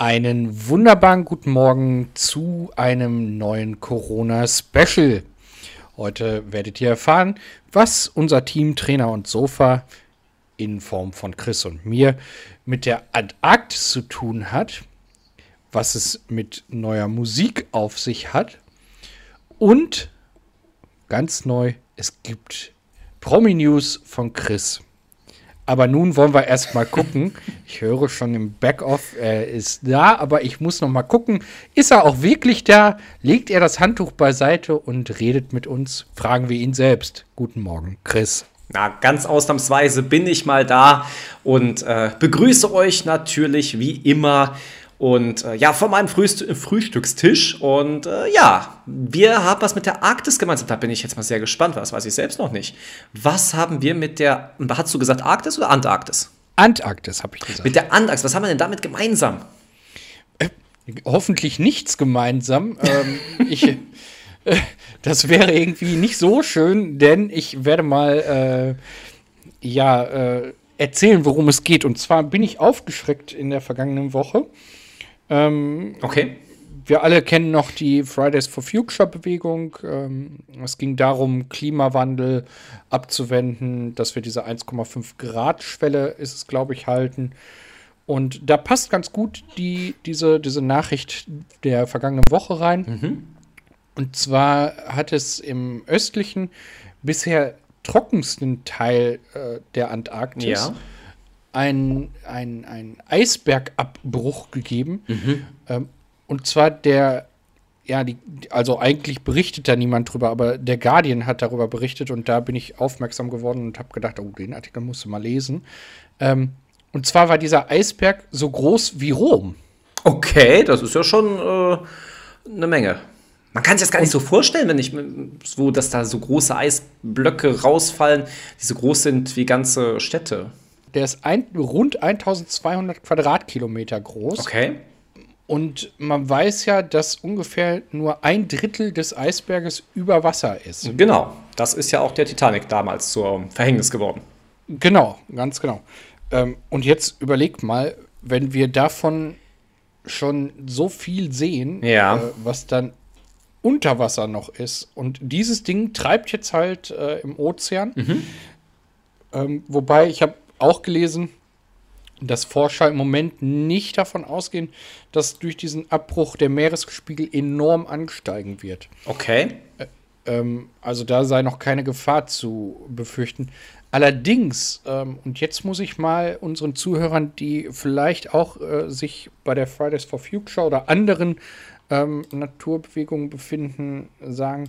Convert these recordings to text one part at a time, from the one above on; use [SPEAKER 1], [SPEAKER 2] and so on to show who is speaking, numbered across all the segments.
[SPEAKER 1] Einen wunderbaren guten Morgen zu einem neuen Corona-Special. Heute werdet ihr erfahren, was unser Team Trainer und Sofa in Form von Chris und mir mit der Antarktis zu tun hat, was es mit neuer Musik auf sich hat und ganz neu, es gibt Promi-News von Chris. Aber nun wollen wir erst mal gucken. Ich höre schon im Backoff, er ist da, aber ich muss noch mal gucken. Ist er auch wirklich da? Legt er das Handtuch beiseite und redet mit uns? Fragen wir ihn selbst. Guten Morgen, Chris.
[SPEAKER 2] Na, ganz ausnahmsweise bin ich mal da und äh, begrüße euch natürlich wie immer und äh, ja, von meinem Frühst Frühstückstisch. Und äh, ja, wir haben was mit der Arktis gemeinsam. Da bin ich jetzt mal sehr gespannt, was weiß ich selbst noch nicht. Was haben wir mit der, hast du gesagt Arktis oder Antarktis?
[SPEAKER 1] Antarktis, habe ich gesagt.
[SPEAKER 2] Mit der Antarktis, was haben wir denn damit gemeinsam?
[SPEAKER 1] Äh, hoffentlich nichts gemeinsam. ähm, ich, äh, das wäre irgendwie nicht so schön, denn ich werde mal, äh, ja, äh, erzählen, worum es geht. Und zwar bin ich aufgeschreckt in der vergangenen Woche
[SPEAKER 2] ähm, okay.
[SPEAKER 1] Wir alle kennen noch die Fridays for Future Bewegung. Ähm, es ging darum, Klimawandel abzuwenden, dass wir diese 1,5 Grad Schwelle, ist es, glaube ich, halten. Und da passt ganz gut die, diese, diese Nachricht der vergangenen Woche rein. Mhm. Und zwar hat es im östlichen, bisher trockensten Teil äh, der Antarktis ja ein, ein, ein Eisbergabbruch gegeben. Mhm. Ähm, und zwar der, ja, die, also eigentlich berichtet da niemand drüber, aber der Guardian hat darüber berichtet und da bin ich aufmerksam geworden und habe gedacht, oh, den Artikel musst du mal lesen. Ähm, und zwar war dieser Eisberg so groß wie Rom.
[SPEAKER 2] Okay, das ist ja schon äh, eine Menge. Man kann sich das gar nicht so vorstellen, wenn ich so, dass da so große Eisblöcke rausfallen, die so groß sind wie ganze Städte.
[SPEAKER 1] Der ist ein, rund 1200 Quadratkilometer groß.
[SPEAKER 2] Okay.
[SPEAKER 1] Und man weiß ja, dass ungefähr nur ein Drittel des Eisberges über Wasser ist.
[SPEAKER 2] Genau. Das ist ja auch der Titanic damals zum Verhängnis geworden.
[SPEAKER 1] Genau, ganz genau. Ähm, und jetzt überlegt mal, wenn wir davon schon so viel sehen,
[SPEAKER 2] ja. äh,
[SPEAKER 1] was dann unter Wasser noch ist. Und dieses Ding treibt jetzt halt äh, im Ozean. Mhm. Ähm, wobei ich habe auch gelesen, dass Forscher im Moment nicht davon ausgehen, dass durch diesen Abbruch der Meeresspiegel enorm ansteigen wird.
[SPEAKER 2] Okay.
[SPEAKER 1] Äh, ähm, also da sei noch keine Gefahr zu befürchten. Allerdings, ähm, und jetzt muss ich mal unseren Zuhörern, die vielleicht auch äh, sich bei der Fridays for Future oder anderen ähm, Naturbewegungen befinden, sagen,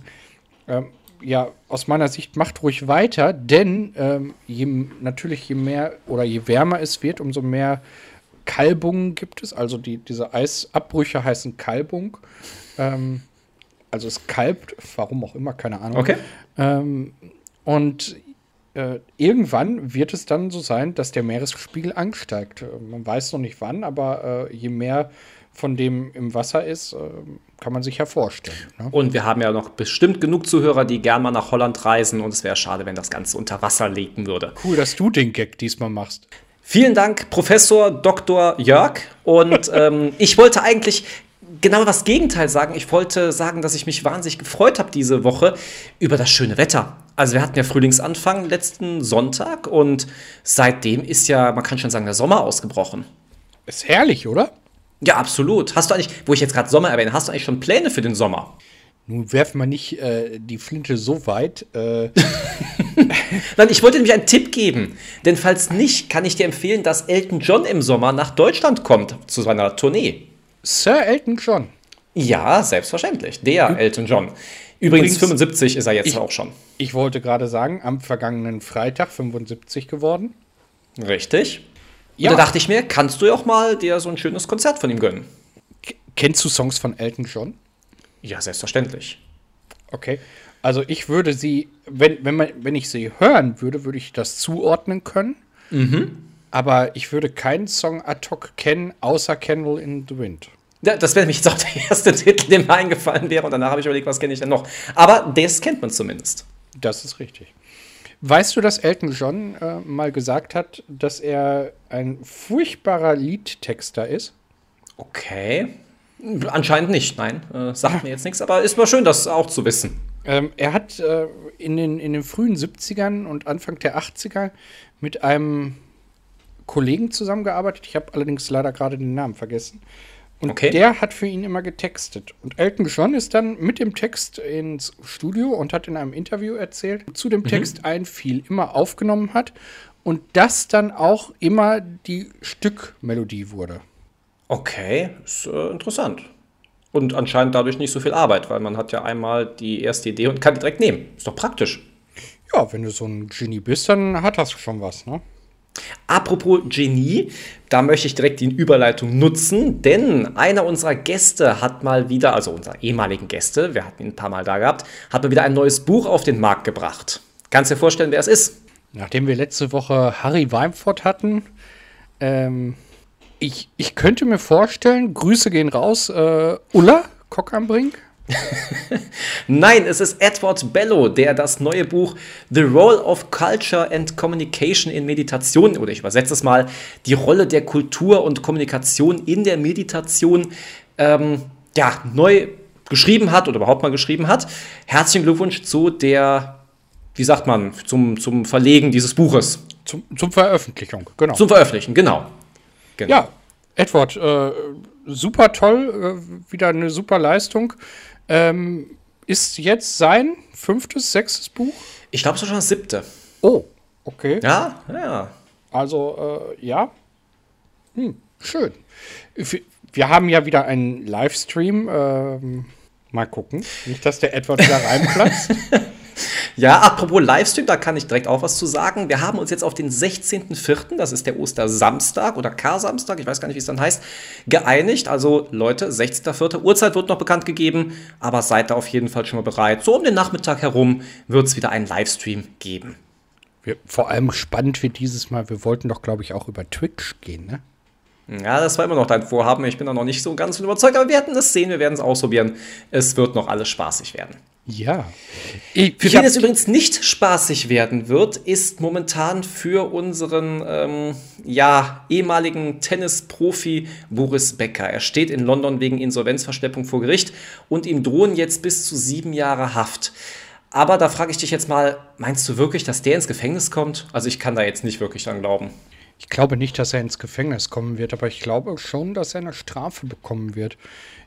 [SPEAKER 1] ähm, ja, aus meiner Sicht macht ruhig weiter, denn ähm, je, natürlich je mehr oder je wärmer es wird, umso mehr Kalbungen gibt es. Also die, diese Eisabbrüche heißen Kalbung. Ähm, also es kalbt, warum auch immer, keine Ahnung.
[SPEAKER 2] Okay.
[SPEAKER 1] Ähm, und äh, irgendwann wird es dann so sein, dass der Meeresspiegel ansteigt. Man weiß noch nicht wann, aber äh, je mehr von dem im Wasser ist, äh, kann man sich ja vorstellen.
[SPEAKER 2] Ne? Und wir haben ja noch bestimmt genug Zuhörer, die gern mal nach Holland reisen und es wäre schade, wenn das Ganze unter Wasser legen würde.
[SPEAKER 1] Cool, dass du den Gag diesmal machst.
[SPEAKER 2] Vielen Dank, Professor Dr. Jörg. Und ähm, ich wollte eigentlich genau das Gegenteil sagen. Ich wollte sagen, dass ich mich wahnsinnig gefreut habe diese Woche über das schöne Wetter. Also wir hatten ja Frühlingsanfang letzten Sonntag und seitdem ist ja, man kann schon sagen, der Sommer ausgebrochen.
[SPEAKER 1] Ist herrlich, oder?
[SPEAKER 2] Ja, absolut. Hast du eigentlich, wo ich jetzt gerade Sommer erwähne, hast du eigentlich schon Pläne für den Sommer?
[SPEAKER 1] Nun werfen wir nicht äh, die Flinte so weit. Äh.
[SPEAKER 2] Nein, ich wollte nämlich einen Tipp geben. Denn falls nicht, kann ich dir empfehlen, dass Elton John im Sommer nach Deutschland kommt zu seiner Tournee.
[SPEAKER 1] Sir Elton John?
[SPEAKER 2] Ja, selbstverständlich. Der Elton John. Übrigens, Übrigens 75 ist er jetzt
[SPEAKER 1] ich,
[SPEAKER 2] auch schon.
[SPEAKER 1] Ich wollte gerade sagen, am vergangenen Freitag 75 geworden.
[SPEAKER 2] Richtig. Ja. Und da dachte ich mir, kannst du ja auch mal dir so ein schönes Konzert von ihm gönnen.
[SPEAKER 1] Kennst du Songs von Elton John?
[SPEAKER 2] Ja, selbstverständlich.
[SPEAKER 1] Okay. Also ich würde sie, wenn, wenn, man, wenn ich sie hören würde, würde ich das zuordnen können. Mhm. Aber ich würde keinen Song ad hoc kennen, außer Candle in the Wind.
[SPEAKER 2] Ja, das wäre nämlich jetzt auch der erste Titel, der mir eingefallen wäre. Und danach habe ich überlegt, was kenne ich denn noch. Aber das kennt man zumindest.
[SPEAKER 1] Das ist richtig. Weißt du, dass Elton John äh, mal gesagt hat, dass er ein furchtbarer Liedtexter ist?
[SPEAKER 2] Okay. Anscheinend nicht, nein. Äh, sagt mir jetzt nichts, aber ist mal schön, das auch zu wissen.
[SPEAKER 1] Ähm, er hat äh, in, den, in den frühen 70ern und Anfang der 80er mit einem Kollegen zusammengearbeitet. Ich habe allerdings leider gerade den Namen vergessen. Und okay. der hat für ihn immer getextet. Und Elton John ist dann mit dem Text ins Studio und hat in einem Interview erzählt, zu dem mhm. Text einfiel, immer aufgenommen hat und das dann auch immer die Stückmelodie wurde.
[SPEAKER 2] Okay, ist äh, interessant. Und anscheinend dadurch nicht so viel Arbeit, weil man hat ja einmal die erste Idee und kann die direkt nehmen. Ist doch praktisch.
[SPEAKER 1] Ja, wenn du so ein Genie bist, dann hat das schon was, ne?
[SPEAKER 2] Apropos Genie, da möchte ich direkt die Überleitung nutzen, denn einer unserer Gäste hat mal wieder, also unserer ehemaligen Gäste, wir hatten ihn ein paar Mal da gehabt, hat mal wieder ein neues Buch auf den Markt gebracht. Kannst dir vorstellen, wer es ist?
[SPEAKER 1] Nachdem wir letzte Woche Harry Weinfurt hatten, ähm, ich, ich könnte mir vorstellen, Grüße gehen raus, äh, Ulla Kock am.
[SPEAKER 2] Nein, es ist Edward Bello, der das neue Buch The Role of Culture and Communication in Meditation, oder ich übersetze es mal, die Rolle der Kultur und Kommunikation in der Meditation, ähm, ja, neu geschrieben hat oder überhaupt mal geschrieben hat. Herzlichen Glückwunsch zu der, wie sagt man, zum, zum Verlegen dieses Buches.
[SPEAKER 1] Zum, zum Veröffentlichung,
[SPEAKER 2] genau. Zum Veröffentlichen, genau.
[SPEAKER 1] genau. Ja, Edward, äh, super toll, äh, wieder eine super Leistung. Ähm, ist jetzt sein fünftes, sechstes Buch?
[SPEAKER 2] Ich glaube, es ist schon das siebte.
[SPEAKER 1] Oh, okay.
[SPEAKER 2] Ja, ja.
[SPEAKER 1] Also, äh, ja. Hm, schön. Wir haben ja wieder einen Livestream. Ähm, mal gucken. Nicht, dass der Edward wieder reinplatzt.
[SPEAKER 2] Ja, apropos Livestream, da kann ich direkt auch was zu sagen. Wir haben uns jetzt auf den 16.04., das ist der Ostersamstag oder Kar-Samstag, ich weiß gar nicht, wie es dann heißt, geeinigt. Also Leute, 16.04. Uhrzeit wird noch bekannt gegeben, aber seid da auf jeden Fall schon mal bereit. So um den Nachmittag herum wird es wieder einen Livestream geben.
[SPEAKER 1] Wir, vor allem spannend wird dieses Mal, wir wollten doch, glaube ich, auch über Twitch gehen, ne?
[SPEAKER 2] Ja, das war immer noch dein Vorhaben. Ich bin da noch nicht so ganz überzeugt, aber wir werden es sehen, wir werden es ausprobieren. Es wird noch alles spaßig werden.
[SPEAKER 1] Ja.
[SPEAKER 2] Ich, für wen es übrigens nicht spaßig werden wird, ist momentan für unseren ähm, ja, ehemaligen Tennisprofi Boris Becker. Er steht in London wegen Insolvenzverschleppung vor Gericht und ihm drohen jetzt bis zu sieben Jahre Haft. Aber da frage ich dich jetzt mal, meinst du wirklich, dass der ins Gefängnis kommt? Also ich kann da jetzt nicht wirklich dran glauben.
[SPEAKER 1] Ich glaube nicht, dass er ins Gefängnis kommen wird, aber ich glaube schon, dass er eine Strafe bekommen wird.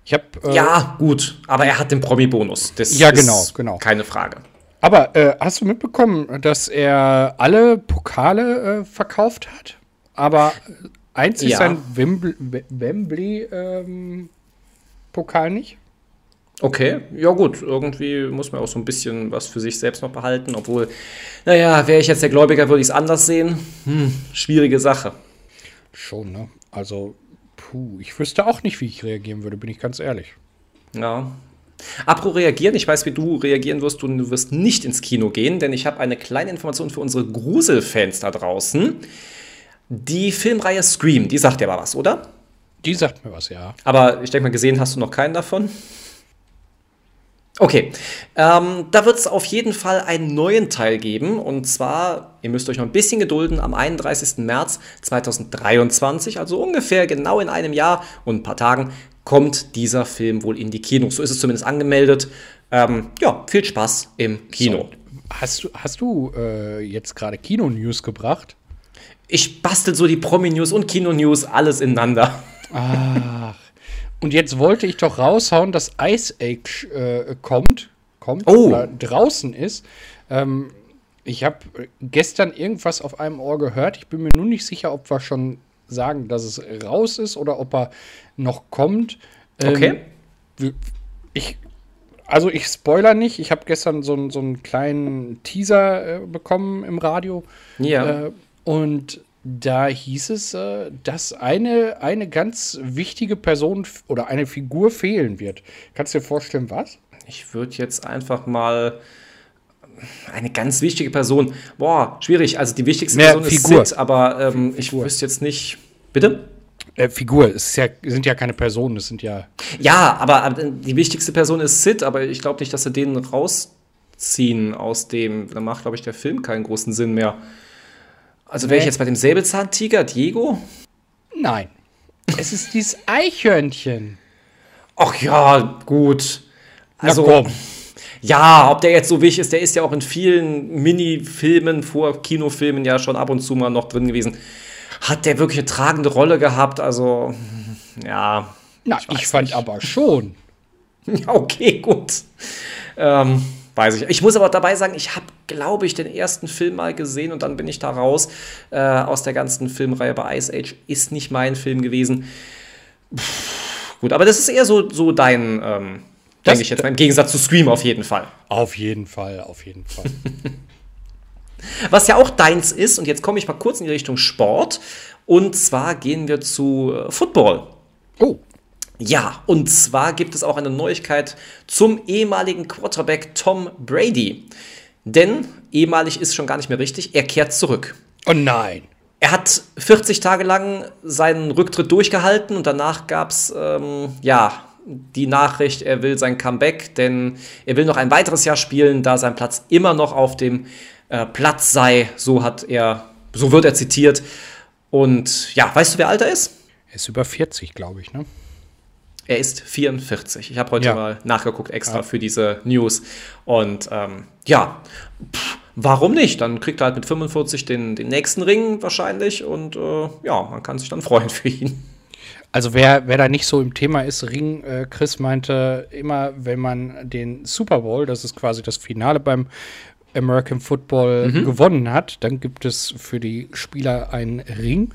[SPEAKER 1] Ich hab,
[SPEAKER 2] äh, ja, gut, aber er hat den Promi-Bonus.
[SPEAKER 1] Ja, genau, genau.
[SPEAKER 2] Keine Frage.
[SPEAKER 1] Aber äh, hast du mitbekommen, dass er alle Pokale äh, verkauft hat? Aber einzig ja. sein Wembley-Pokal ähm, nicht?
[SPEAKER 2] Okay, ja gut, irgendwie muss man auch so ein bisschen was für sich selbst noch behalten, obwohl, naja, wäre ich jetzt der Gläubiger, würde ich es anders sehen. Hm, schwierige Sache.
[SPEAKER 1] Schon, ne? Also Puh, ich wüsste auch nicht, wie ich reagieren würde, bin ich ganz ehrlich.
[SPEAKER 2] Ja. Apro reagieren, ich weiß, wie du reagieren wirst. Du, du wirst nicht ins Kino gehen, denn ich habe eine kleine Information für unsere Gruselfans da draußen. Die Filmreihe Scream, die sagt dir aber was, oder?
[SPEAKER 1] Die sagt mir was, ja.
[SPEAKER 2] Aber ich denke mal, gesehen hast du noch keinen davon. Okay, ähm, da wird es auf jeden Fall einen neuen Teil geben. Und zwar, ihr müsst euch noch ein bisschen gedulden, am 31. März 2023, also ungefähr genau in einem Jahr und ein paar Tagen, kommt dieser Film wohl in die Kinos. So ist es zumindest angemeldet. Ähm, ja, viel Spaß im Kino. So,
[SPEAKER 1] hast du, hast du äh, jetzt gerade Kino-News gebracht?
[SPEAKER 2] Ich bastel so die Promi-News und Kino-News alles ineinander.
[SPEAKER 1] Ach. Und jetzt wollte ich doch raushauen, dass Ice Age äh, kommt, kommt
[SPEAKER 2] oh. oder
[SPEAKER 1] draußen ist. Ähm, ich habe gestern irgendwas auf einem Ohr gehört. Ich bin mir nur nicht sicher, ob wir schon sagen, dass es raus ist oder ob er noch kommt.
[SPEAKER 2] Ähm, okay.
[SPEAKER 1] Ich, also ich spoiler nicht. Ich habe gestern so, so einen kleinen Teaser äh, bekommen im Radio.
[SPEAKER 2] Ja.
[SPEAKER 1] Äh, und da hieß es, äh, dass eine, eine ganz wichtige Person oder eine Figur fehlen wird. Kannst du dir vorstellen, was?
[SPEAKER 2] Ich würde jetzt einfach mal eine ganz wichtige Person. Boah, schwierig. Also die wichtigste
[SPEAKER 1] Mehr
[SPEAKER 2] Person
[SPEAKER 1] Figur. ist
[SPEAKER 2] Sid, aber ähm, ich wüsste jetzt nicht. Bitte?
[SPEAKER 1] Äh, Figur, es ja, sind ja keine Personen, es sind ja.
[SPEAKER 2] Ja, aber, aber die wichtigste Person ist Sid, aber ich glaube nicht, dass sie den rausziehen aus dem. Da macht, glaube ich, der Film keinen großen Sinn mehr. Also wäre ich jetzt bei dem Säbelzahntiger, Diego?
[SPEAKER 1] Nein. Es ist dieses Eichhörnchen.
[SPEAKER 2] Ach ja, gut. Also, ja, ob der jetzt so wichtig ist, der ist ja auch in vielen Mini-Filmen vor Kinofilmen ja schon ab und zu mal noch drin gewesen. Hat der wirklich eine tragende Rolle gehabt? Also, ja.
[SPEAKER 1] Na, ich, ich fand nicht. aber schon.
[SPEAKER 2] Ja, okay, gut. Ähm, weiß ich. Ich muss aber dabei sagen, ich habe, glaube ich, den ersten Film mal gesehen und dann bin ich da raus äh, aus der ganzen Filmreihe bei Ice Age. Ist nicht mein Film gewesen. Pff, gut, aber das ist eher so, so dein, ähm, denke ich jetzt, im Gegensatz zu Scream auf jeden Fall.
[SPEAKER 1] Auf jeden Fall, auf jeden Fall.
[SPEAKER 2] Was ja auch deins ist, und jetzt komme ich mal kurz in die Richtung Sport. Und zwar gehen wir zu äh, Football.
[SPEAKER 1] Oh.
[SPEAKER 2] Ja, und zwar gibt es auch eine Neuigkeit zum ehemaligen Quarterback Tom Brady. Denn ehemalig ist schon gar nicht mehr richtig, er kehrt zurück.
[SPEAKER 1] Oh nein.
[SPEAKER 2] Er hat 40 Tage lang seinen Rücktritt durchgehalten und danach gab es, ähm, ja, die Nachricht, er will sein Comeback, denn er will noch ein weiteres Jahr spielen, da sein Platz immer noch auf dem äh, Platz sei. So hat er, so wird er zitiert. Und ja, weißt du, wer alt er ist?
[SPEAKER 1] Er ist über 40, glaube ich, ne?
[SPEAKER 2] Er ist 44. Ich habe heute ja. mal nachgeguckt extra ja. für diese News. Und ähm, ja, pff, warum nicht? Dann kriegt er halt mit 45 den, den nächsten Ring wahrscheinlich. Und äh, ja, man kann sich dann freuen für ihn.
[SPEAKER 1] Also wer, wer da nicht so im Thema ist, Ring, äh, Chris meinte immer, wenn man den Super Bowl, das ist quasi das Finale beim American Football mhm. gewonnen hat, dann gibt es für die Spieler einen Ring.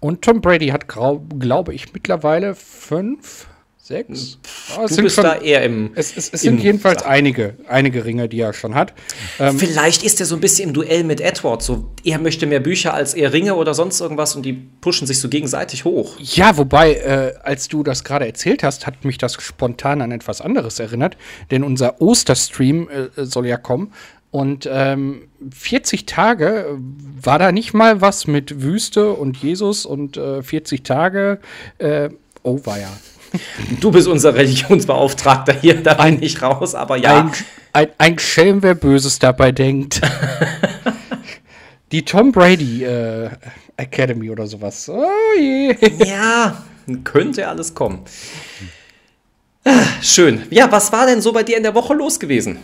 [SPEAKER 1] Und Tom Brady hat, glaube ich, mittlerweile fünf Sechs?
[SPEAKER 2] Oh, du bist schon, da eher im.
[SPEAKER 1] Es, es, es sind jedenfalls einige, einige Ringe, die er schon hat.
[SPEAKER 2] Ähm, Vielleicht ist er so ein bisschen im Duell mit Edward. So, er möchte mehr Bücher als er Ringe oder sonst irgendwas und die pushen sich so gegenseitig hoch.
[SPEAKER 1] Ja, wobei, äh, als du das gerade erzählt hast, hat mich das spontan an etwas anderes erinnert. Denn unser Osterstream äh, soll ja kommen. Und ähm, 40 Tage war da nicht mal was mit Wüste und Jesus und äh, 40 Tage. Äh, oh, war ja.
[SPEAKER 2] Du bist unser Religionsbeauftragter hier, da bin ich raus, aber ja.
[SPEAKER 1] Ein, ein, ein Schelm, wer Böses dabei denkt. Die Tom Brady äh, Academy oder sowas. Oh
[SPEAKER 2] je. Ja, könnte alles kommen. Schön. Ja, was war denn so bei dir in der Woche los gewesen?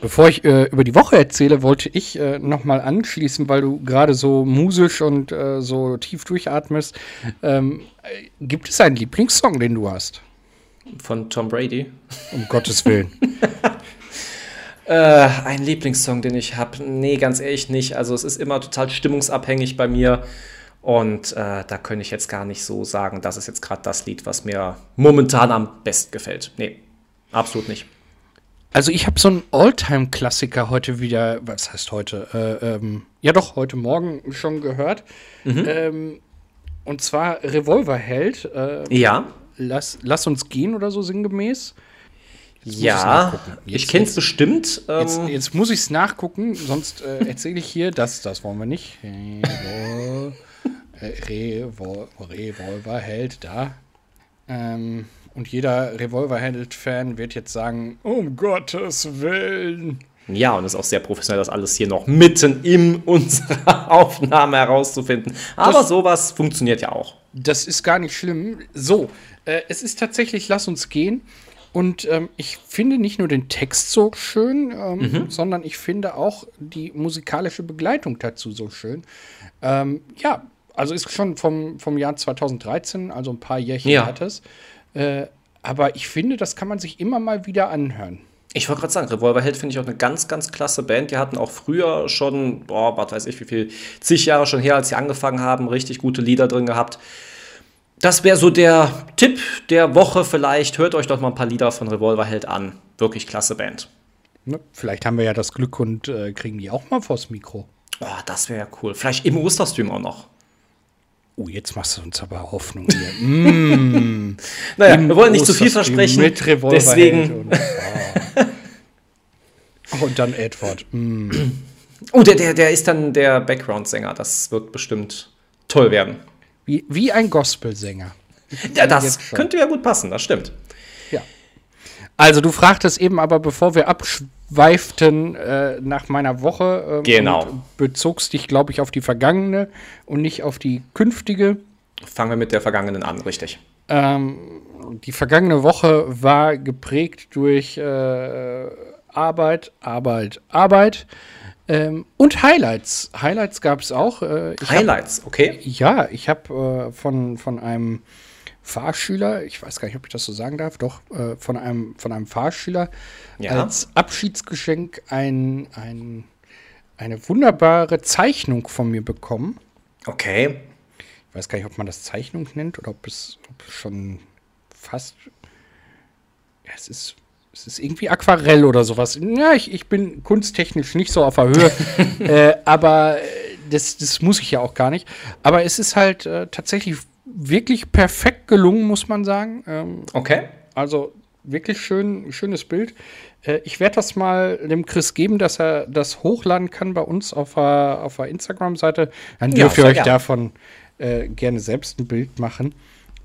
[SPEAKER 1] Bevor ich äh, über die Woche erzähle, wollte ich äh, nochmal anschließen, weil du gerade so musisch und äh, so tief durchatmest. Ähm, äh, gibt es einen Lieblingssong, den du hast?
[SPEAKER 2] Von Tom Brady.
[SPEAKER 1] Um Gottes Willen.
[SPEAKER 2] äh, ein Lieblingssong, den ich habe? Nee, ganz ehrlich nicht. Also es ist immer total stimmungsabhängig bei mir. Und äh, da könnte ich jetzt gar nicht so sagen, das ist jetzt gerade das Lied, was mir momentan am besten gefällt. Nee, absolut nicht.
[SPEAKER 1] Also ich habe so einen Alltime-Klassiker heute wieder, was heißt heute? Äh, ähm, ja doch, heute Morgen schon gehört. Mhm. Ähm, und zwar Revolverheld.
[SPEAKER 2] Äh, ja.
[SPEAKER 1] Lass, lass uns gehen oder so sinngemäß.
[SPEAKER 2] Jetzt ja, ich kenne es bestimmt.
[SPEAKER 1] Ähm jetzt, jetzt, muss ich es nachgucken, sonst äh, erzähle ich hier, das, das wollen wir nicht. Revol Revol Revolverheld, da. Ähm, und jeder Revolverheld-Fan wird jetzt sagen, um Gottes Willen.
[SPEAKER 2] Ja, und es ist auch sehr professionell, das alles hier noch mitten in unserer Aufnahme herauszufinden. Aber das, sowas funktioniert ja auch.
[SPEAKER 1] Das ist gar nicht schlimm. So, äh, es ist tatsächlich Lass uns gehen. Und ähm, ich finde nicht nur den Text so schön, ähm, mhm. sondern ich finde auch die musikalische Begleitung dazu so schön. Ähm, ja, also ist schon vom, vom Jahr 2013, also ein paar Jährchen ja. hat es. Äh, aber ich finde, das kann man sich immer mal wieder anhören.
[SPEAKER 2] Ich wollte gerade sagen, Revolverheld finde ich auch eine ganz, ganz klasse Band. Die hatten auch früher schon, boah, was weiß ich, wie viel, zig Jahre schon her, als sie angefangen haben, richtig gute Lieder drin gehabt. Das wäre so der Tipp der Woche vielleicht. Hört euch doch mal ein paar Lieder von Revolverheld an. Wirklich klasse Band.
[SPEAKER 1] Ne, vielleicht haben wir ja das Glück und äh, kriegen die auch mal vors Mikro.
[SPEAKER 2] Oh, das wäre ja cool. Vielleicht im Osterstream auch noch.
[SPEAKER 1] Oh, jetzt machst du uns aber Hoffnung hier. mm.
[SPEAKER 2] Naja, wir wollen nicht zu viel versprechen.
[SPEAKER 1] Mit Revolver deswegen. Und, oh. und, dann Edward. Mm.
[SPEAKER 2] Oh, der, der, der ist dann der Background-Sänger. Das wird bestimmt toll werden.
[SPEAKER 1] Wie, wie ein Gospelsänger.
[SPEAKER 2] Ja, das könnte ja gut passen, das stimmt.
[SPEAKER 1] Ja. Also, du fragtest eben aber, bevor wir abschweifen, schweiften äh, nach meiner Woche.
[SPEAKER 2] Äh, genau.
[SPEAKER 1] Bezogst dich, glaube ich, auf die vergangene und nicht auf die künftige.
[SPEAKER 2] Fangen wir mit der vergangenen an, richtig.
[SPEAKER 1] Ähm, die vergangene Woche war geprägt durch äh, Arbeit, Arbeit, Arbeit. Ähm, und Highlights. Highlights gab es auch.
[SPEAKER 2] Äh, Highlights, hab, okay.
[SPEAKER 1] Ja, ich habe äh, von, von einem Fahrschüler, ich weiß gar nicht, ob ich das so sagen darf, doch, äh, von, einem, von einem Fahrschüler ja. als Abschiedsgeschenk ein, ein, eine wunderbare Zeichnung von mir bekommen.
[SPEAKER 2] Okay.
[SPEAKER 1] Ich weiß gar nicht, ob man das Zeichnung nennt oder ob es, ob es schon fast. Ja, es ist es ist irgendwie Aquarell oder sowas. Ja, ich, ich bin kunsttechnisch nicht so auf der Höhe, äh, aber äh, das, das muss ich ja auch gar nicht. Aber es ist halt äh, tatsächlich wirklich perfekt gelungen, muss man sagen.
[SPEAKER 2] Ähm, okay.
[SPEAKER 1] Also wirklich schön, schönes Bild. Äh, ich werde das mal dem Chris geben, dass er das hochladen kann bei uns auf der, auf der Instagram-Seite. Dann dürft ja, ihr euch gern. davon äh, gerne selbst ein Bild machen.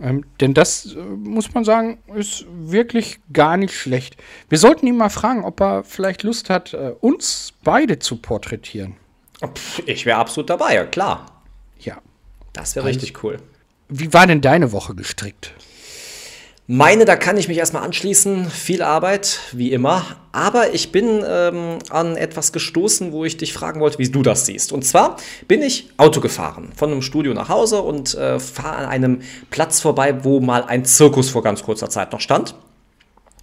[SPEAKER 1] Ähm, denn das, äh, muss man sagen, ist wirklich gar nicht schlecht. Wir sollten ihn mal fragen, ob er vielleicht Lust hat, äh, uns beide zu porträtieren.
[SPEAKER 2] Ich wäre absolut dabei, ja klar.
[SPEAKER 1] Ja.
[SPEAKER 2] Das wäre also, richtig cool.
[SPEAKER 1] Wie war denn deine Woche gestrickt?
[SPEAKER 2] Meine, da kann ich mich erstmal anschließen. Viel Arbeit, wie immer. Aber ich bin ähm, an etwas gestoßen, wo ich dich fragen wollte, wie du das siehst. Und zwar bin ich Auto gefahren, von einem Studio nach Hause und äh, fahre an einem Platz vorbei, wo mal ein Zirkus vor ganz kurzer Zeit noch stand.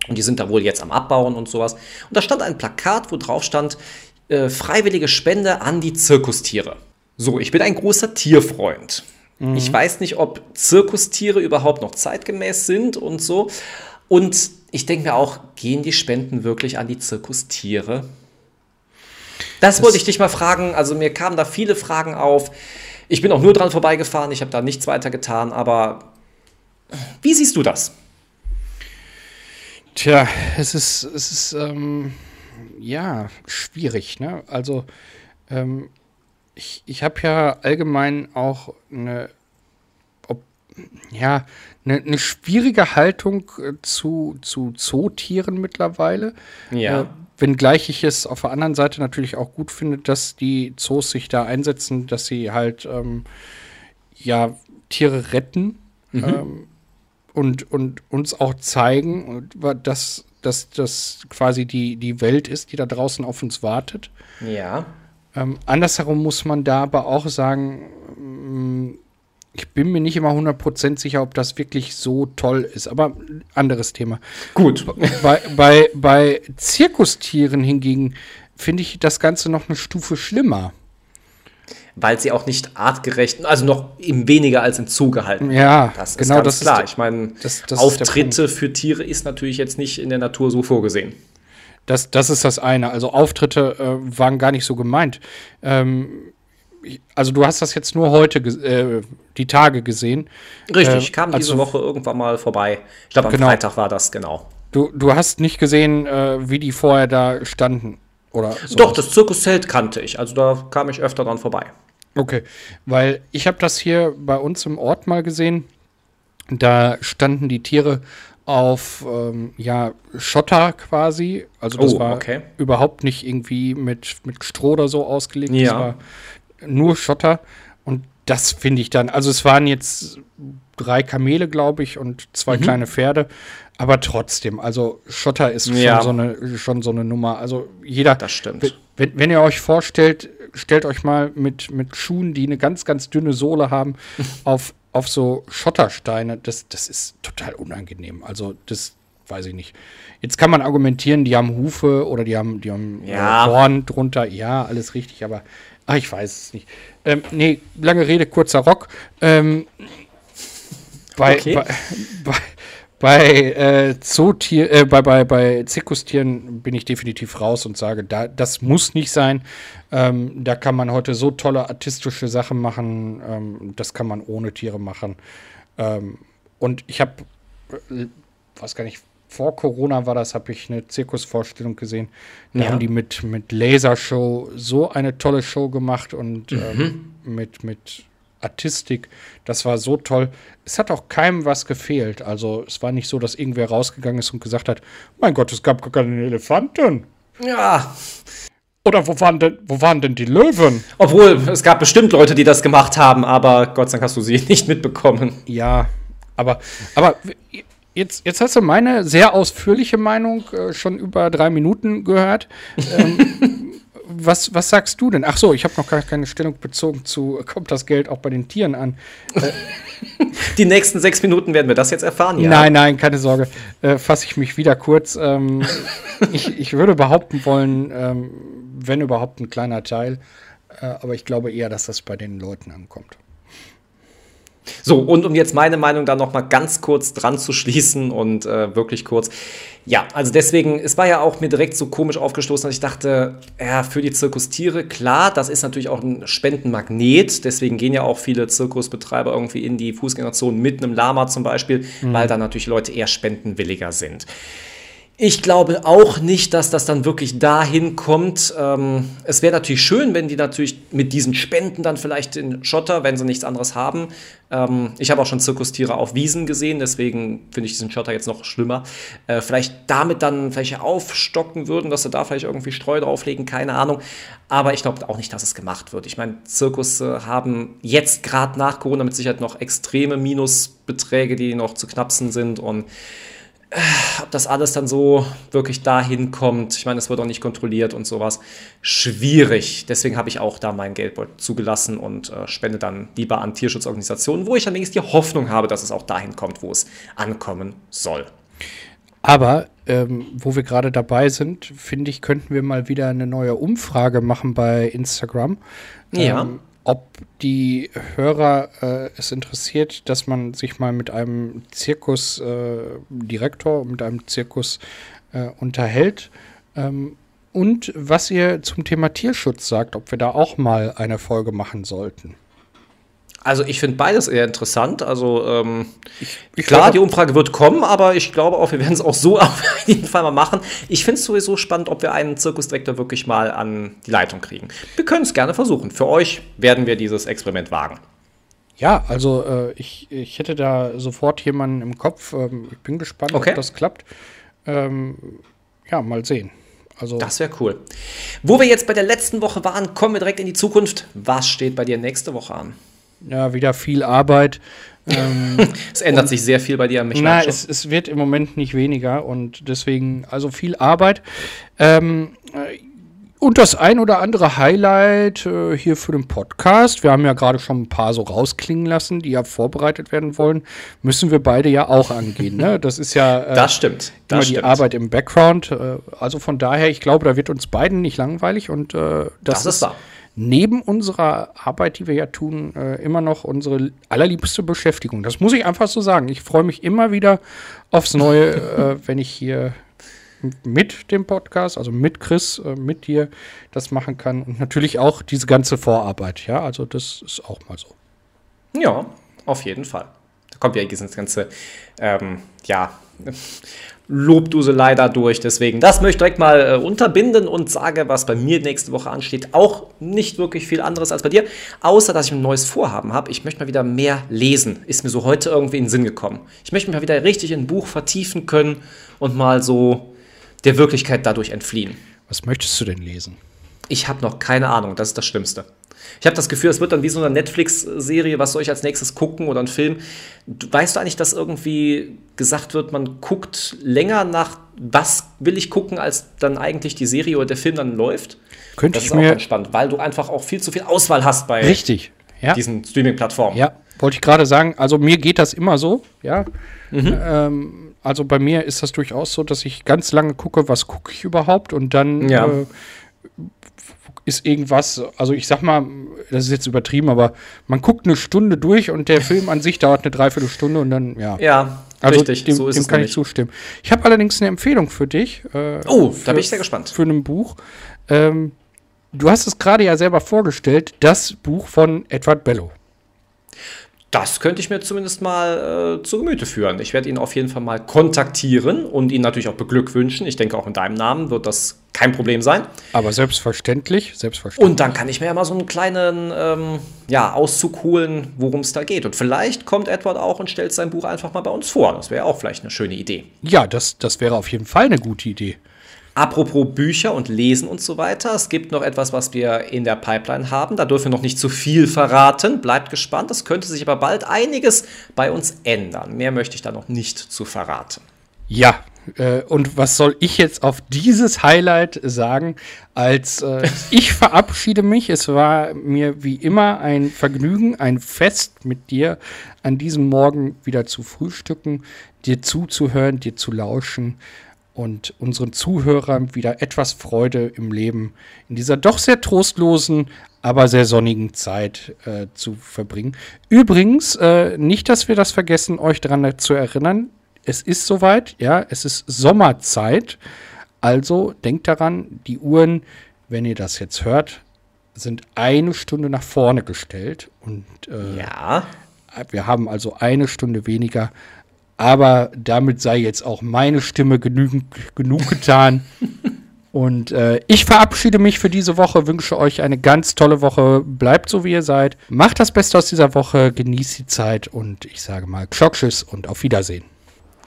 [SPEAKER 2] Und die sind da wohl jetzt am Abbauen und sowas. Und da stand ein Plakat, wo drauf stand, äh, freiwillige Spende an die Zirkustiere. So, ich bin ein großer Tierfreund. Mhm. Ich weiß nicht, ob Zirkustiere überhaupt noch zeitgemäß sind und so. Und ich denke mir auch, gehen die Spenden wirklich an die Zirkustiere? Das, das wollte ich dich mal fragen. Also mir kamen da viele Fragen auf. Ich bin auch nur dran vorbeigefahren, ich habe da nichts weiter getan, aber wie siehst du das?
[SPEAKER 1] Tja, es ist, es ist ähm, ja schwierig. Ne? Also ähm, ich, ich habe ja allgemein auch eine, ob, ja, eine, eine, schwierige Haltung äh, zu, zu Zootieren mittlerweile.
[SPEAKER 2] Ja. Äh,
[SPEAKER 1] wenngleich ich es auf der anderen Seite natürlich auch gut finde, dass die Zoos sich da einsetzen, dass sie halt ähm, ja Tiere retten mhm. ähm, und, und uns auch zeigen, dass, dass das quasi die, die Welt ist, die da draußen auf uns wartet.
[SPEAKER 2] Ja.
[SPEAKER 1] Ähm, andersherum muss man da aber auch sagen, mm, ich bin mir nicht immer 100% sicher, ob das wirklich so toll ist. Aber anderes Thema.
[SPEAKER 2] Gut.
[SPEAKER 1] Bei, bei, bei Zirkustieren hingegen finde ich das Ganze noch eine Stufe schlimmer.
[SPEAKER 2] Weil sie auch nicht artgerecht, also noch eben weniger als im Zoo gehalten
[SPEAKER 1] Ja,
[SPEAKER 2] das genau, ist ganz das klar. Ist ich meine, Auftritte für Tiere ist natürlich jetzt nicht in der Natur so vorgesehen.
[SPEAKER 1] Das, das ist das eine. Also Auftritte äh, waren gar nicht so gemeint. Ähm, also du hast das jetzt nur heute, äh, die Tage gesehen.
[SPEAKER 2] Richtig, äh, kam diese also, Woche irgendwann mal vorbei. Ich glaube, am genau. Freitag war das, genau.
[SPEAKER 1] Du, du hast nicht gesehen, äh, wie die vorher da standen, oder?
[SPEAKER 2] Sowas. Doch, das Zirkuszelt kannte ich. Also da kam ich öfter dran vorbei.
[SPEAKER 1] Okay, weil ich habe das hier bei uns im Ort mal gesehen. Da standen die Tiere auf ähm, ja, Schotter quasi. Also das oh, war okay. überhaupt nicht irgendwie mit, mit Stroh oder so ausgelegt.
[SPEAKER 2] Ja.
[SPEAKER 1] Das war nur Schotter. Und das finde ich dann, also es waren jetzt drei Kamele, glaube ich, und zwei mhm. kleine Pferde. Aber trotzdem, also Schotter ist ja. schon, so eine, schon so eine Nummer. Also jeder.
[SPEAKER 2] Das stimmt.
[SPEAKER 1] Wenn, wenn ihr euch vorstellt, stellt euch mal mit, mit Schuhen, die eine ganz, ganz dünne Sohle haben, auf auf so Schottersteine, das, das ist total unangenehm. Also das weiß ich nicht. Jetzt kann man argumentieren, die haben Hufe oder die haben, die haben
[SPEAKER 2] äh, ja.
[SPEAKER 1] Horn drunter. Ja, alles richtig, aber ach, ich weiß es nicht. Ähm, nee, lange Rede, kurzer Rock. Ähm, bei, okay. bei, bei, bei, äh, Zootier, äh, bei, bei, bei Zirkustieren bin ich definitiv raus und sage, da, das muss nicht sein. Ähm, da kann man heute so tolle artistische Sachen machen. Ähm, das kann man ohne Tiere machen. Ähm, und ich habe, äh, weiß gar nicht, vor Corona war das, habe ich eine Zirkusvorstellung gesehen. Da ja. haben die mit, mit Lasershow so eine tolle Show gemacht und mhm. Ähm, mit, mit Artistik. Das war so toll. Es hat auch keinem was gefehlt. Also es war nicht so, dass irgendwer rausgegangen ist und gesagt hat, mein Gott, es gab gar keine Elefanten.
[SPEAKER 2] Ja.
[SPEAKER 1] Oder wo waren, denn, wo waren denn die Löwen?
[SPEAKER 2] Obwohl, es gab bestimmt Leute, die das gemacht haben, aber Gott sei Dank hast du sie nicht mitbekommen.
[SPEAKER 1] Ja, aber, aber jetzt, jetzt hast du meine sehr ausführliche Meinung äh, schon über drei Minuten gehört. Ähm, was, was sagst du denn? Ach so, ich habe noch gar keine Stellung bezogen zu, kommt das Geld auch bei den Tieren an? Äh,
[SPEAKER 2] Die nächsten sechs Minuten werden wir das jetzt erfahren,
[SPEAKER 1] ja. Nein, nein, keine Sorge. Äh, Fasse ich mich wieder kurz. Ähm, ich, ich würde behaupten wollen, ähm, wenn überhaupt ein kleiner Teil, äh, aber ich glaube eher, dass das bei den Leuten ankommt.
[SPEAKER 2] So, und um jetzt meine Meinung da nochmal ganz kurz dran zu schließen und äh, wirklich kurz. Ja, also deswegen, es war ja auch mir direkt so komisch aufgestoßen, dass ich dachte, ja, für die Zirkustiere, klar, das ist natürlich auch ein Spendenmagnet. Deswegen gehen ja auch viele Zirkusbetreiber irgendwie in die Fußgängerzone mit einem Lama zum Beispiel, mhm. weil da natürlich Leute eher spendenwilliger sind. Ich glaube auch nicht, dass das dann wirklich dahin kommt. Ähm, es wäre natürlich schön, wenn die natürlich mit diesen Spenden dann vielleicht den Schotter, wenn sie nichts anderes haben. Ähm, ich habe auch schon Zirkustiere auf Wiesen gesehen, deswegen finde ich diesen Schotter jetzt noch schlimmer. Äh, vielleicht damit dann vielleicht aufstocken würden, dass sie da vielleicht irgendwie Streu drauflegen, keine Ahnung. Aber ich glaube auch nicht, dass es gemacht wird. Ich meine, Zirkus haben jetzt gerade nach Corona mit Sicherheit noch extreme Minusbeträge, die noch zu knapsen sind und ob das alles dann so wirklich dahin kommt, ich meine, es wird auch nicht kontrolliert und sowas, schwierig. Deswegen habe ich auch da mein Geldbeutel zugelassen und äh, spende dann lieber an Tierschutzorganisationen, wo ich wenigstens die Hoffnung habe, dass es auch dahin kommt, wo es ankommen soll.
[SPEAKER 1] Aber ähm, wo wir gerade dabei sind, finde ich, könnten wir mal wieder eine neue Umfrage machen bei Instagram.
[SPEAKER 2] Ja. Ähm,
[SPEAKER 1] ob die Hörer äh, es interessiert, dass man sich mal mit einem Zirkusdirektor, äh, mit einem Zirkus äh, unterhält. Ähm, und was ihr zum Thema Tierschutz sagt, ob wir da auch mal eine Folge machen sollten.
[SPEAKER 2] Also ich finde beides eher interessant. Also ähm, ich, ich klar, die Umfrage wird kommen, aber ich glaube auch, wir werden es auch so auf jeden Fall mal machen. Ich finde es sowieso spannend, ob wir einen Zirkusdirektor wirklich mal an die Leitung kriegen. Wir können es gerne versuchen. Für euch werden wir dieses Experiment wagen.
[SPEAKER 1] Ja, also äh, ich, ich hätte da sofort jemanden im Kopf. Ähm, ich bin gespannt, okay. ob das klappt. Ähm, ja, mal sehen.
[SPEAKER 2] Also das wäre cool. Wo wir jetzt bei der letzten Woche waren, kommen wir direkt in die Zukunft. Was steht bei dir nächste Woche an?
[SPEAKER 1] Ja, wieder viel Arbeit.
[SPEAKER 2] Ähm, es ändert sich sehr viel bei dir am
[SPEAKER 1] Nein, es, es, wird im Moment nicht weniger und deswegen, also viel Arbeit. Ähm, äh, und das ein oder andere Highlight äh, hier für den Podcast. Wir haben ja gerade schon ein paar so rausklingen lassen, die ja vorbereitet werden wollen. Müssen wir beide ja auch angehen. Ne? Das ist ja
[SPEAKER 2] äh, das stimmt.
[SPEAKER 1] Das immer stimmt. die Arbeit im Background. Äh, also von daher, ich glaube, da wird uns beiden nicht langweilig und äh, das, das, ist wahr neben unserer Arbeit, die wir ja tun, äh, immer noch unsere allerliebste Beschäftigung. Das muss ich einfach so sagen. Ich freue mich immer wieder aufs Neue, äh, wenn ich hier mit dem Podcast, also mit Chris, äh, mit dir das machen kann. Und natürlich auch diese ganze Vorarbeit. Ja, also das ist auch mal so.
[SPEAKER 2] Ja, auf jeden Fall. Da kommt ja dieses ganze, ähm, ja, Lobduselei dadurch. Deswegen, das möchte ich direkt mal äh, unterbinden und sage, was bei mir nächste Woche ansteht. Auch nicht wirklich viel anderes als bei dir, außer dass ich ein neues Vorhaben habe. Ich möchte mal wieder mehr lesen. Ist mir so heute irgendwie in den Sinn gekommen. Ich möchte mich mal wieder richtig in ein Buch vertiefen können und mal so der Wirklichkeit dadurch entfliehen.
[SPEAKER 1] Was möchtest du denn lesen?
[SPEAKER 2] Ich habe noch keine Ahnung, das ist das Schlimmste. Ich habe das Gefühl, es wird dann wie so eine Netflix-Serie, was soll ich als nächstes gucken oder ein Film. Weißt du eigentlich, dass irgendwie gesagt wird, man guckt länger nach, was will ich gucken, als dann eigentlich die Serie oder der Film dann läuft?
[SPEAKER 1] Könnte
[SPEAKER 2] das
[SPEAKER 1] ich
[SPEAKER 2] ist mir auch spannend, weil du einfach auch viel zu viel Auswahl hast bei
[SPEAKER 1] Richtig,
[SPEAKER 2] ja. diesen Streaming-Plattformen.
[SPEAKER 1] Ja, wollte ich gerade sagen. Also mir geht das immer so, ja. Mhm. Ähm, also bei mir ist das durchaus so, dass ich ganz lange gucke, was gucke ich überhaupt und dann ja. äh, ist irgendwas, also ich sag mal, das ist jetzt übertrieben, aber man guckt eine Stunde durch und der Film an sich dauert eine Dreiviertelstunde und dann, ja.
[SPEAKER 2] Ja,
[SPEAKER 1] also richtig, dem, so ist dem es kann nämlich. ich zustimmen. Ich habe allerdings eine Empfehlung für dich.
[SPEAKER 2] Äh, oh, für, da bin ich sehr gespannt.
[SPEAKER 1] Für ein Buch. Ähm, du hast es gerade ja selber vorgestellt, das Buch von Edward Bello.
[SPEAKER 2] Das könnte ich mir zumindest mal äh, zu Gemüte führen. Ich werde ihn auf jeden Fall mal kontaktieren und ihn natürlich auch beglückwünschen. Ich denke, auch in deinem Namen wird das kein Problem sein.
[SPEAKER 1] Aber selbstverständlich, selbstverständlich.
[SPEAKER 2] Und dann kann ich mir ja mal so einen kleinen ähm, ja, Auszug holen, worum es da geht. Und vielleicht kommt Edward auch und stellt sein Buch einfach mal bei uns vor. Das wäre auch vielleicht eine schöne Idee.
[SPEAKER 1] Ja, das, das wäre auf jeden Fall eine gute Idee.
[SPEAKER 2] Apropos Bücher und Lesen und so weiter. Es gibt noch etwas, was wir in der Pipeline haben. Da dürfen wir noch nicht zu viel verraten. Bleibt gespannt. Es könnte sich aber bald einiges bei uns ändern. Mehr möchte ich da noch nicht zu verraten.
[SPEAKER 1] Ja, äh, und was soll ich jetzt auf dieses Highlight sagen? Als äh, ich verabschiede mich. Es war mir wie immer ein Vergnügen, ein Fest mit dir an diesem Morgen wieder zu frühstücken, dir zuzuhören, dir zu lauschen und unseren Zuhörern wieder etwas Freude im Leben in dieser doch sehr trostlosen, aber sehr sonnigen Zeit äh, zu verbringen. Übrigens, äh, nicht, dass wir das vergessen, euch daran zu erinnern, es ist soweit, ja, es ist Sommerzeit. Also denkt daran, die Uhren, wenn ihr das jetzt hört, sind eine Stunde nach vorne gestellt. Und
[SPEAKER 2] äh, ja.
[SPEAKER 1] wir haben also eine Stunde weniger. Aber damit sei jetzt auch meine Stimme genügend, genug getan. Und äh, ich verabschiede mich für diese Woche, wünsche euch eine ganz tolle Woche. Bleibt so, wie ihr seid. Macht das Beste aus dieser Woche, genießt die Zeit und ich sage mal Tschüss und auf Wiedersehen.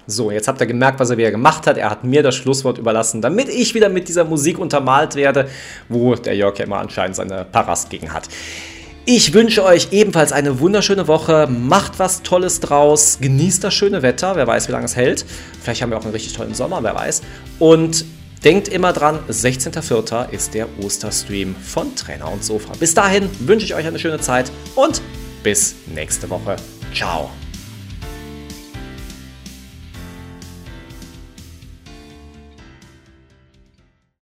[SPEAKER 2] So, jetzt habt ihr gemerkt, was er wieder gemacht hat. Er hat mir das Schlusswort überlassen, damit ich wieder mit dieser Musik untermalt werde, wo der Jörg ja immer anscheinend seine Parast gegen hat. Ich wünsche euch ebenfalls eine wunderschöne Woche. Macht was Tolles draus. Genießt das schöne Wetter. Wer weiß, wie lange es hält. Vielleicht haben wir auch einen richtig tollen Sommer, wer weiß. Und denkt immer dran, 16.04. ist der Osterstream von Trainer und Sofa. Bis dahin wünsche ich euch eine schöne Zeit und bis nächste Woche. Ciao.